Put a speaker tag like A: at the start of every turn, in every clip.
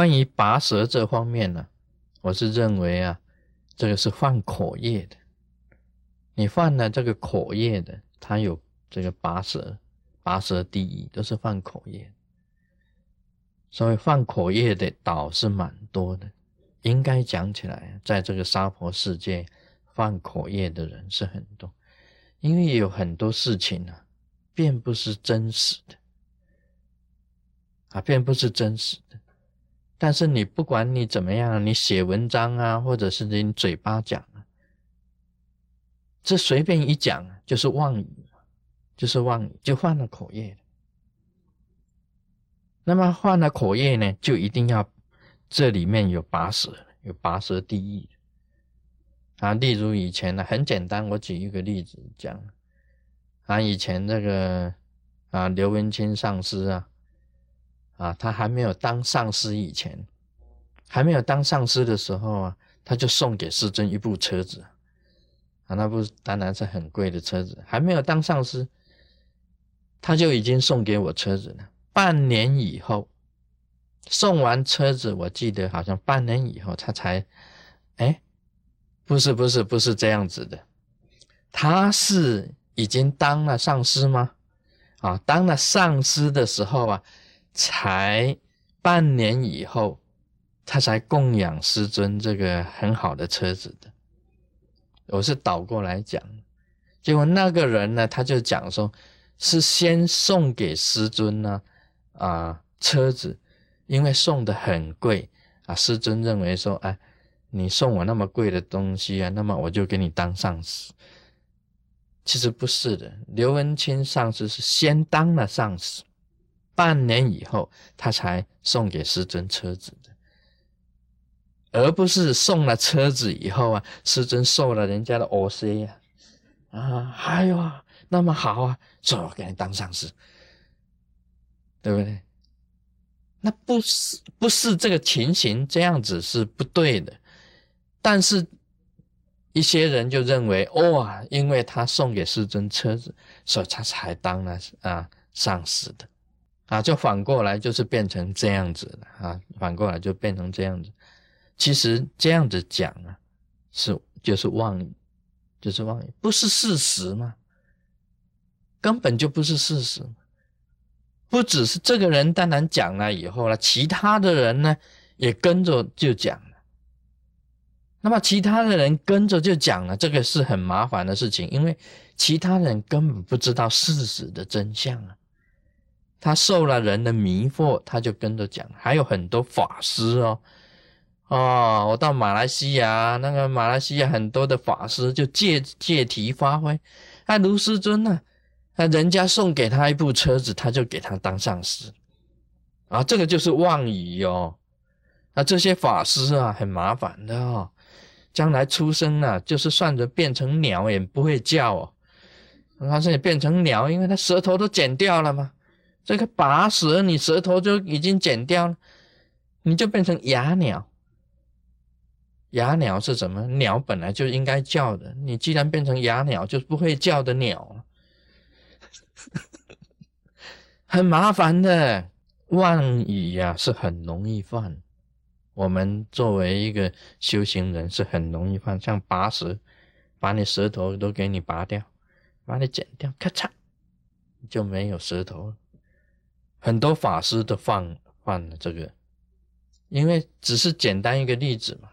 A: 关于拔舌这方面呢，我是认为啊，这个是犯口业的。你犯了这个口业的，他有这个拔舌，拔舌第一都是犯口业。所以犯口业的倒是蛮多的，应该讲起来，在这个娑婆世界，犯口业的人是很多，因为有很多事情呢，并不是真实的，啊，并不是真实的。但是你不管你怎么样，你写文章啊，或者是你嘴巴讲啊，这随便一讲就是妄语，就是妄语，就犯了口业。那么犯了口业呢，就一定要这里面有拔舌，有拔舌地狱啊。例如以前呢，很简单，我举一个例子讲啊，以前那个啊，刘文清上师啊。啊，他还没有当上师以前，还没有当上师的时候啊，他就送给师尊一部车子，啊，那部当然是很贵的车子。还没有当上师，他就已经送给我车子了。半年以后，送完车子，我记得好像半年以后他才，哎，不是不是不是这样子的，他是已经当了上师吗？啊，当了上师的时候啊。才半年以后，他才供养师尊这个很好的车子的。我是倒过来讲，结果那个人呢，他就讲说，是先送给师尊呢，啊，车子，因为送的很贵啊，师尊认为说，哎，你送我那么贵的东西啊，那么我就给你当上司。其实不是的，刘文清上司是先当了上司。半年以后，他才送给师尊车子的，而不是送了车子以后啊，师尊受了人家的 O.C. 呀，啊，哎呦，那么好啊，说我给你当上司，对不对？那不是不是这个情形，这样子是不对的。但是，一些人就认为，哇，因为他送给师尊车子，所以他才当了啊上司的。啊，就反过来就是变成这样子了啊！反过来就变成这样子。其实这样子讲啊，是就是妄语，就是妄语，不是事实吗？根本就不是事实。不只是这个人当然讲了以后了，其他的人呢也跟着就讲了。那么其他的人跟着就讲了，这个是很麻烦的事情，因为其他人根本不知道事实的真相啊。他受了人的迷惑，他就跟着讲，还有很多法师哦，哦，我到马来西亚，那个马来西亚很多的法师就借借题发挥，啊，卢师尊呢，啊，人家送给他一部车子，他就给他当上司，啊，这个就是妄语哦，啊，这些法师啊，很麻烦的哦，将来出生了，就是算着变成鸟也不会叫哦，他现在变成鸟，因为他舌头都剪掉了嘛。这个拔舌，你舌头就已经剪掉了，你就变成哑鸟。哑鸟是什么？鸟本来就应该叫的，你既然变成哑鸟，就是不会叫的鸟，很麻烦的。妄语呀，是很容易犯。我们作为一个修行人，是很容易犯，像拔舌，把你舌头都给你拔掉，把你剪掉，咔嚓，就没有舌头了。很多法师都犯犯了这个，因为只是简单一个例子嘛。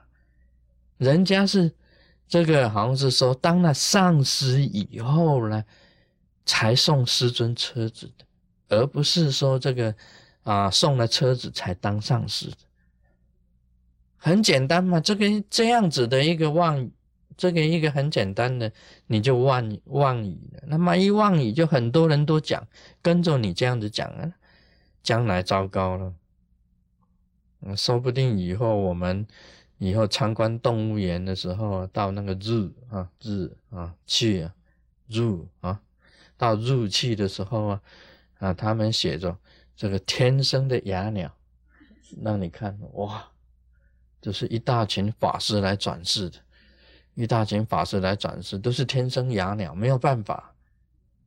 A: 人家是这个好像是说当了上师以后呢，才送师尊车子的，而不是说这个啊送了车子才当上师的。很简单嘛，这个这样子的一个妄，这个一个很简单的，你就妄妄语了。那么一妄语，就很多人都讲，跟着你这样子讲啊。将来糟糕了，说不定以后我们以后参观动物园的时候，到那个日啊日啊去啊入啊，到入去的时候啊啊，他们写着这个天生的哑鸟，让你看哇，这是一大群法师来转世的，一大群法师来转世都是天生哑鸟，没有办法，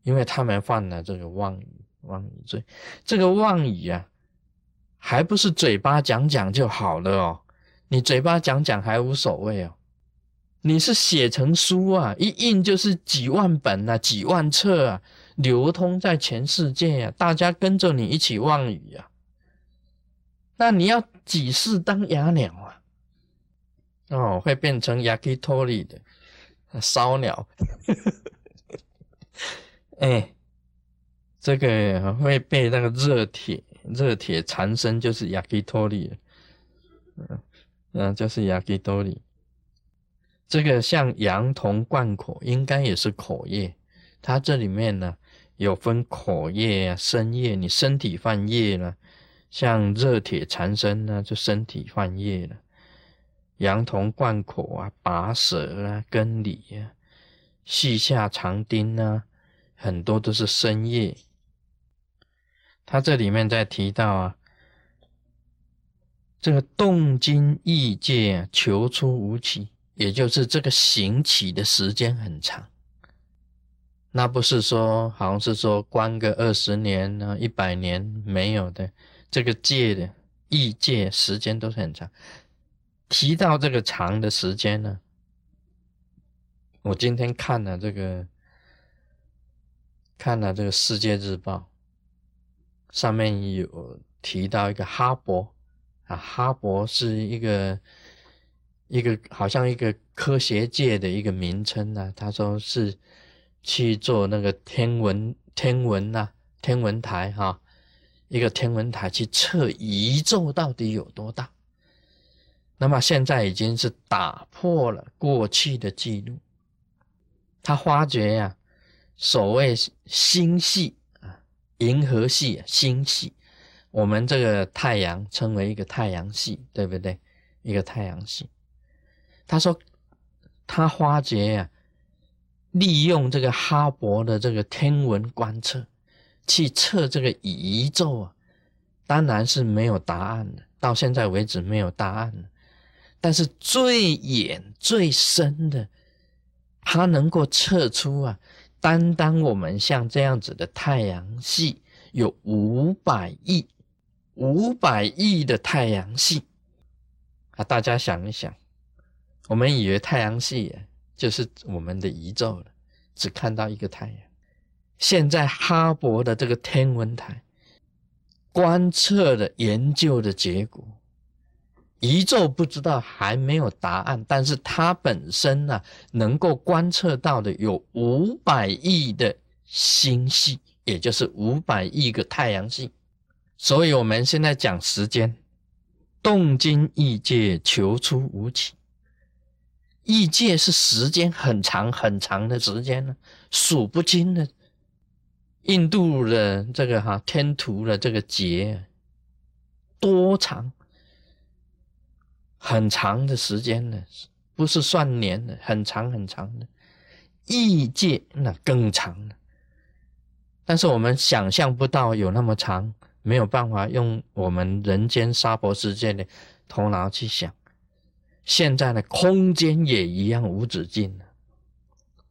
A: 因为他们犯了这个妄语。妄语罪，这个妄语啊，还不是嘴巴讲讲就好了哦？你嘴巴讲讲还无所谓哦，你是写成书啊，一印就是几万本啊，几万册啊，流通在全世界啊，大家跟着你一起妄语啊。那你要几世当哑鸟啊？哦，会变成 yakitori 的烧鸟。哎，这个会被那个热铁热铁缠身，就是 yakitori。嗯嗯，就是 yakitori。这个像羊铜贯口，应该也是口液。它这里面呢有分口液啊、身液，你身体犯液了。像热铁缠身呢，就身体犯液了；羊铜贯口啊，拔舌啊，根里啊，细下长钉啊，很多都是身液。他这里面在提到啊，这个动经意界求出无期，也就是这个行起的时间很长。那不是说，好像是说关个二十年呢，一百年没有的。这个界的异界时间都是很长。提到这个长的时间呢，我今天看了这个，看了这个《世界日报》，上面有提到一个哈勃啊，哈勃是一个一个好像一个科学界的一个名称呢。他说是去做那个天文天文呐，天文台哈。一个天文台去测宇宙到底有多大，那么现在已经是打破了过去的记录。他发觉呀，所谓星系，银河系星系，我们这个太阳称为一个太阳系，对不对？一个太阳系。他说，他发觉呀，利用这个哈勃的这个天文观测。去测这个宇宙啊，当然是没有答案的，到现在为止没有答案了。但是最远最深的，它能够测出啊，单单我们像这样子的太阳系有五百亿、五百亿的太阳系啊！大家想一想，我们以为太阳系就是我们的宇宙了，只看到一个太阳。现在哈勃的这个天文台观测的研究的结果，宇宙不知道还没有答案，但是它本身呢，能够观测到的有五百亿的星系，也就是五百亿个太阳系。所以我们现在讲时间，动经异界求出无期，异界是时间很长很长的时间呢，数不清的。印度的这个哈天图的这个劫多长？很长的时间呢，不是算年的，很长很长的。异界那更长了，但是我们想象不到有那么长，没有办法用我们人间沙婆世界的头脑去想。现在呢，空间也一样无止境了，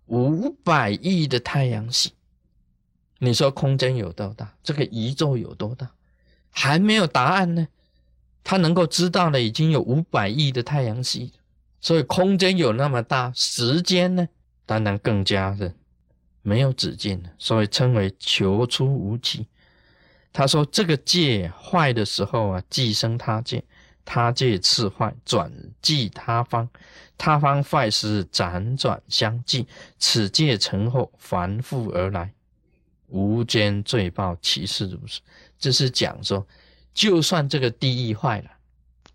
A: 五百亿的太阳系。你说空间有多大？这个宇宙有多大？还没有答案呢。他能够知道的已经有五百亿的太阳系，所以空间有那么大，时间呢，当然更加的没有止境了。所以称为求出无期。他说这个界坏的时候啊，寄生他界，他界次坏，转寄他方，他方坏时辗转相继，此界成后反复而来。无间罪报，其事如是。这是讲说，就算这个地狱坏了，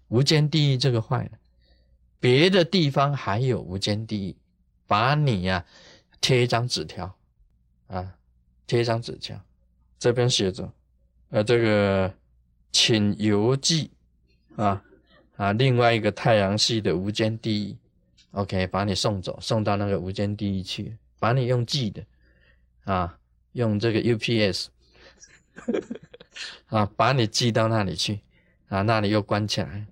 A: 无间地狱这个坏了，别的地方还有无间地狱，把你呀贴一张纸条啊，贴一张纸条，这边写着，呃，这个请邮寄啊啊，另外一个太阳系的无间地狱，OK，把你送走，送到那个无间地狱去，把你用寄的啊。用这个 UPS 啊，把你寄到那里去啊，那里又关起来。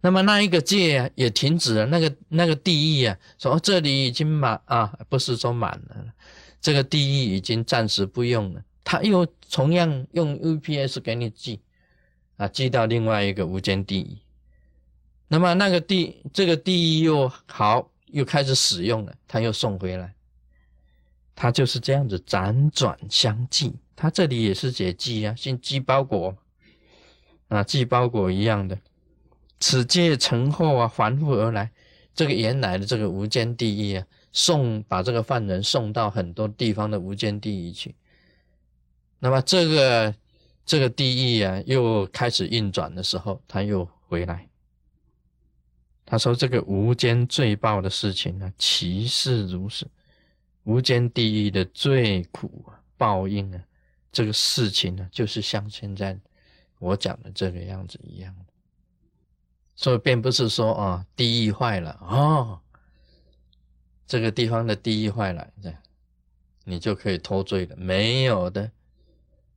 A: 那么那一个界也停止了，那个那个地狱啊，说这里已经满啊，不是说满了，这个地狱已经暂时不用了。他又同样用 UPS 给你寄啊，寄到另外一个无间地狱。那么那个地这个地狱又好，又开始使用了，他又送回来。他就是这样子辗转相继。他这里也是解寄啊，像寄包裹啊，寄包裹一样的。此界成后啊，反复而来。这个原来的这个无间地狱啊，送把这个犯人送到很多地方的无间地狱去。那么这个这个地狱啊，又开始运转的时候，他又回来。他说：“这个无间罪报的事情呢，其是如此。无间地狱的最苦报应啊，这个事情呢，就是像现在我讲的这个样子一样。所以，并不是说啊，地狱坏了哦，这个地方的地狱坏了，这样你就可以脱罪了。没有的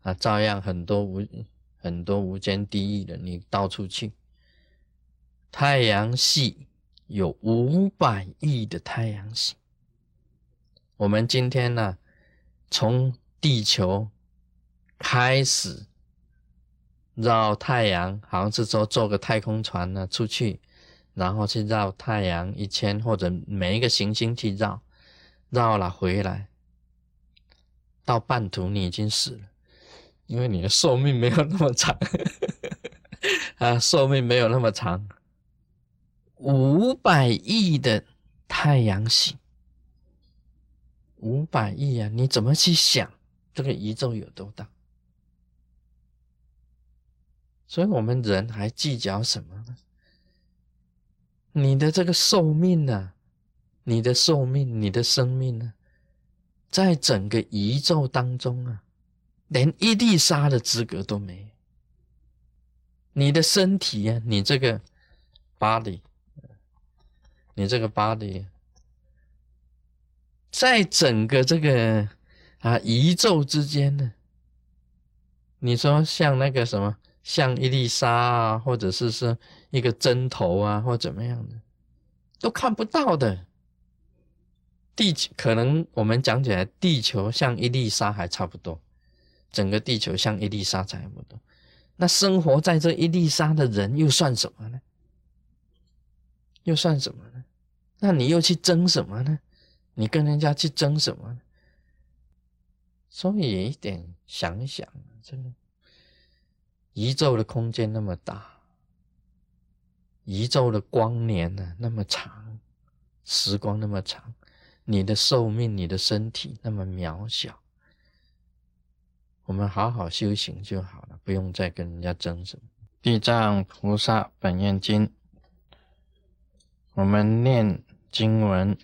A: 啊，照样很多无很多无间地狱的，你到处去。”太阳系有五百亿的太阳系。我们今天呢，从地球开始绕太阳，好像是说坐个太空船呢出去，然后去绕太阳一圈，或者每一个行星去绕，绕了回来，到半途你已经死了，因为你的寿命没有那么长，啊，寿命没有那么长。五百亿的太阳系，五百亿啊！你怎么去想这个宇宙有多大？所以我们人还计较什么呢？你的这个寿命呢？你的寿命，你的生命呢？在整个宇宙当中啊，连一粒沙的资格都没有。你的身体啊，你这个 body。你这个 body，在整个这个啊宇宙之间呢，你说像那个什么，像一粒沙啊，或者是说一个针头啊，或怎么样的，都看不到的。地球可能我们讲起来，地球像一粒沙还差不多，整个地球像一粒沙差不多。那生活在这一粒沙的人又算什么呢？又算什么呢？那你又去争什么呢？你跟人家去争什么？所以一点想想，真的，宇宙的空间那么大，宇宙的光年呢那么长，时光那么长，你的寿命、你的身体那么渺小，我们好好修行就好了，不用再跟人家争什么。地藏菩萨本愿经，我们念。经文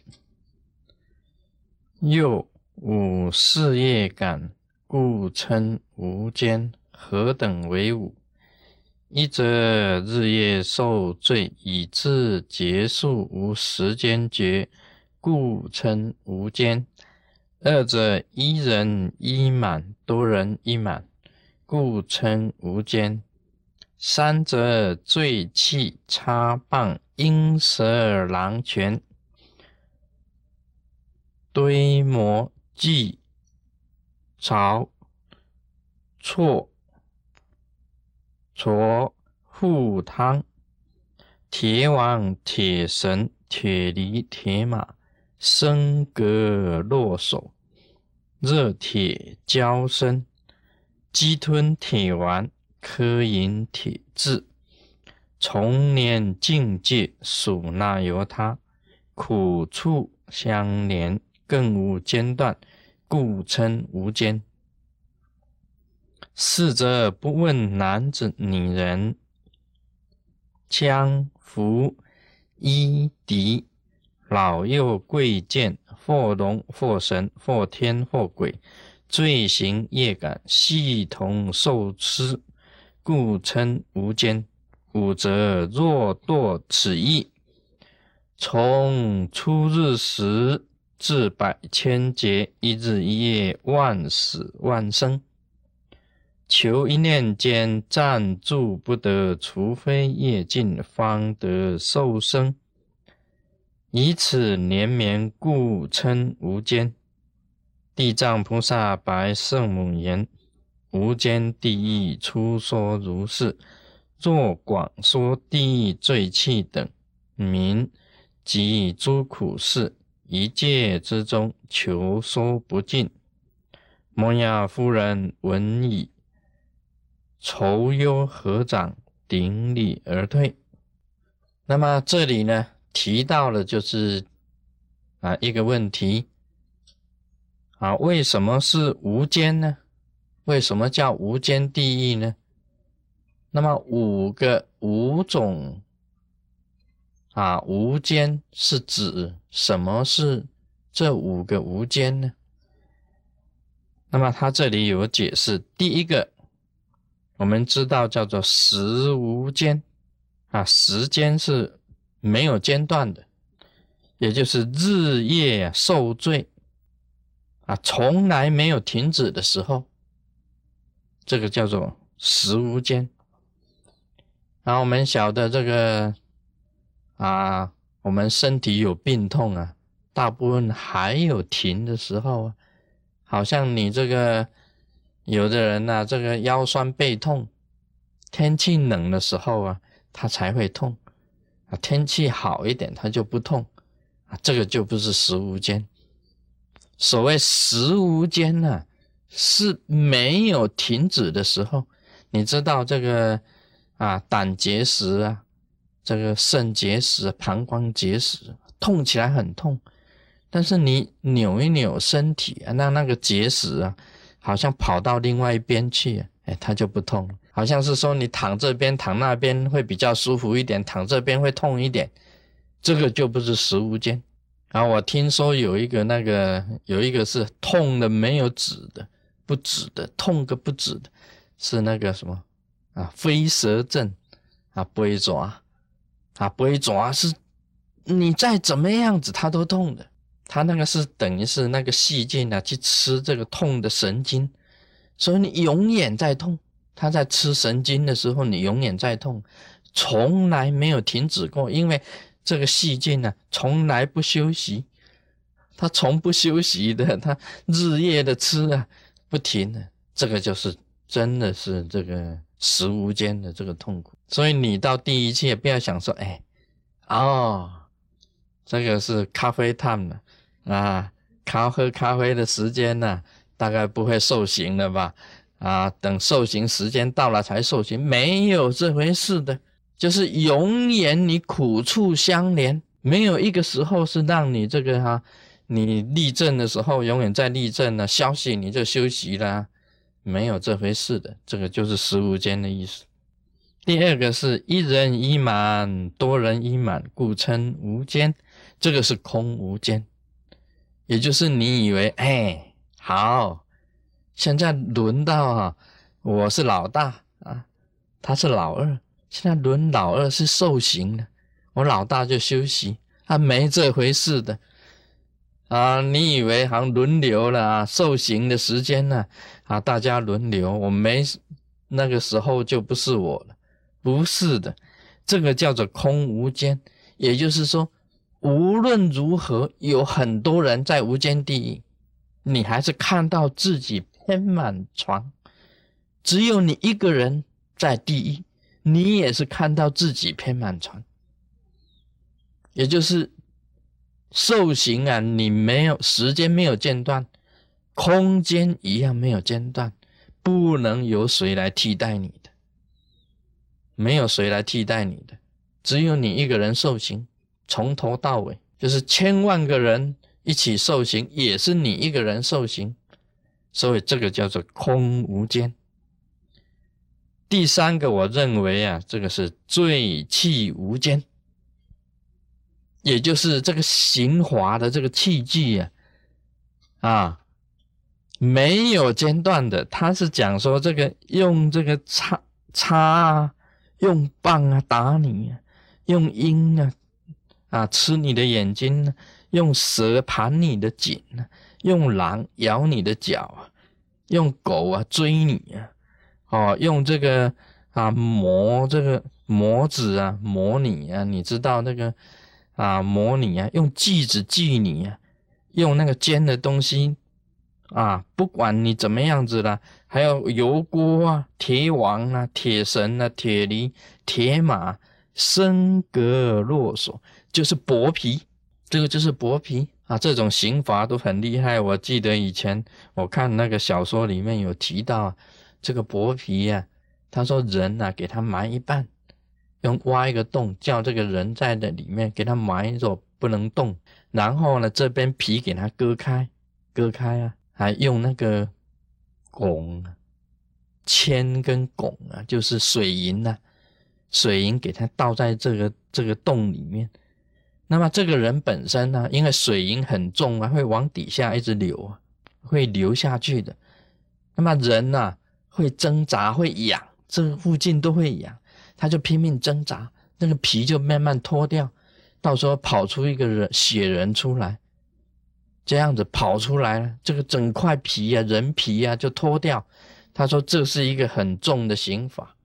A: 又五事业感，故称无间。何等为五？一则日夜受罪，以致结束无时间觉，故称无间；二者一人一满，多人一满，故称无间；三者罪气插棒，因蛇狼拳。堆磨计槽错错护汤铁网铁绳铁犁铁马生格落手热铁交身鸡吞铁丸磕饮铁质重年境界属那由他苦处相连。更无间断，故称无间。四则不问男子女人，羌服衣敌，老幼贵贱，或龙或神，或天或鬼，罪行业感，系统受持，故称无间。五则若堕此意，从初日时。至百千劫，一日一夜，万死万生，求一念间暂住不得，除非业尽，方得受生。以此连绵，故称无间。地藏菩萨白圣母言：无间地狱初说如是，作广说地狱罪气等名，及诸苦事，一界之中求说不尽。摩亚夫人闻已，愁忧合掌，顶礼而退。那么这里呢，提到了就是啊一个问题啊，为什么是无间呢？为什么叫无间地狱呢？那么五个五种啊，无间是指什么是这五个无间呢？那么他这里有解释，第一个我们知道叫做时无间啊，时间是没有间断的，也就是日夜受罪啊，从来没有停止的时候。这个叫做时无间，然后我们晓得这个啊，我们身体有病痛啊，大部分还有停的时候啊，好像你这个有的人呐，这个腰酸背痛，天气冷的时候啊，他才会痛啊，天气好一点他就不痛啊，这个就不是食无间。所谓食无间呢。是没有停止的时候，你知道这个啊，胆结石啊，这个肾结石、膀胱结石，痛起来很痛，但是你扭一扭身体啊，那那个结石啊，好像跑到另外一边去，哎，它就不痛了。好像是说你躺这边躺那边会比较舒服一点，躺这边会痛一点，这个就不是食物间。啊，我听说有一个那个有一个是痛的没有止的。不止的痛个不止的，是那个什么啊？飞蛇症啊，龟爪啊，龟爪是，你再怎么样子它都痛的。它那个是等于是那个细菌啊去吃这个痛的神经，所以你永远在痛。它在吃神经的时候，你永远在痛，从来没有停止过。因为这个细菌呢，从来不休息，它从不休息的，它日夜的吃啊。不停的，这个就是真的是这个食无间的这个痛苦。所以你到第一期也不要想说，哎，哦，这个是咖啡 time 了啊，咖喝咖啡的时间呢，大概不会受刑了吧？啊，等受刑时间到了才受刑，没有这回事的，就是永远你苦处相连，没有一个时候是让你这个哈。你立正的时候，永远在立正呢。休息你就休息啦，没有这回事的。这个就是十五间的意思。第二个是一人一满，多人一满，故称无间。这个是空无间，也就是你以为，哎，好，现在轮到啊，我是老大啊，他是老二，现在轮老二是受刑的，我老大就休息，他没这回事的。啊，你以为好像轮流了啊？受刑的时间呢？啊，大家轮流，我没那个时候就不是我了，不是的，这个叫做空无间，也就是说，无论如何，有很多人在无间地狱，你还是看到自己偏满床，只有你一个人在地狱，你也是看到自己偏满床，也就是。受刑啊，你没有时间没有间断，空间一样没有间断，不能由谁来替代你，没有谁来替代你的，只有你一个人受刑，从头到尾就是千万个人一起受刑，也是你一个人受刑，所以这个叫做空无间。第三个，我认为啊，这个是罪气无间。也就是这个刑罚的这个器具呀，啊，没有间断的。他是讲说这个用这个叉叉啊，用棒啊打你啊，用鹰啊啊吃你的眼睛，用蛇盘你的颈，用狼咬你的脚啊，用狗啊追你啊，哦，用这个啊磨这个磨子啊磨你啊，你知道那个。啊，磨你啊，用锯子锯你啊，用那个尖的东西啊，不管你怎么样子了，还有油锅啊、铁网啊、铁绳啊、铁犁、铁马、身格落索，就是剥皮，这个就是剥皮啊。这种刑罚都很厉害。我记得以前我看那个小说里面有提到这个剥皮呀，他说人呐，给他埋一半，用挖一个洞，叫这个人在的里面，给他埋着不能动，然后呢，这边皮给他割开，割开啊。还用那个汞、铅跟汞啊，就是水银呐，水银给它倒在这个这个洞里面。那么这个人本身呢，因为水银很重啊，会往底下一直流啊，会流下去的。那么人呐，会挣扎，会痒，这附近都会痒，他就拼命挣扎，那个皮就慢慢脱掉，到时候跑出一个人血人出来。这样子跑出来了，这个整块皮呀，人皮呀就脱掉。他说这是一个很重的刑法，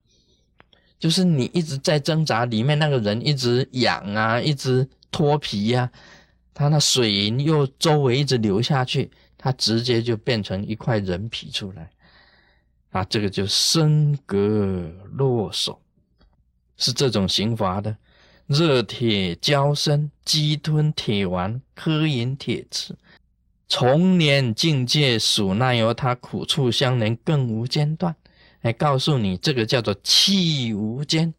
A: 就是你一直在挣扎，里面那个人一直痒啊，一直脱皮呀，他那水银又周围一直流下去，他直接就变成一块人皮出来。啊，这个就身格落手，是这种刑罚的。热铁浇身，鸡吞铁丸，磕饮铁汁。从年境界属奈由他苦处相连，更无间断。来告诉你，这个叫做气无间，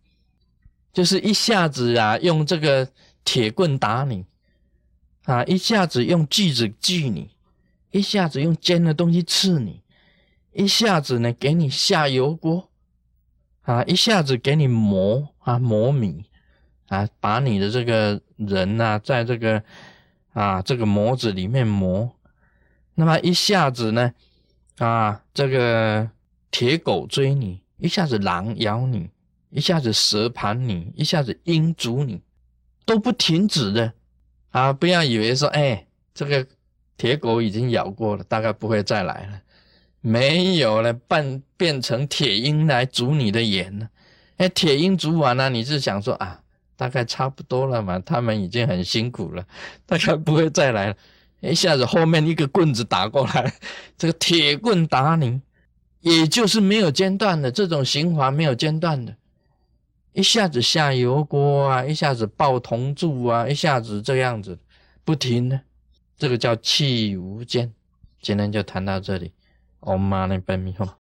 A: 就是一下子啊，用这个铁棍打你。啊，一下子用锯子锯你，一下子用尖的东西刺你，一下子呢给你下油锅。啊，一下子给你磨啊磨米。啊，把你的这个人呐，在这个啊这个模子里面磨，那么一下子呢，啊这个铁狗追你，一下子狼咬你，一下子蛇盘你，一下子鹰逐你，都不停止的啊！不要以为说，哎，这个铁狗已经咬过了，大概不会再来了，没有了，变变成铁鹰来逐你的眼了。哎，铁鹰逐完了，你是想说啊？大概差不多了嘛，他们已经很辛苦了，大概不会再来了。一下子后面一个棍子打过来，这个铁棍打你，也就是没有间断的这种循环，没有间断的，一下子下油锅啊，一下子爆铜柱啊，一下子这样子不停的，这个叫气无间。今天就谈到这里，Om Mani p a m e Hum。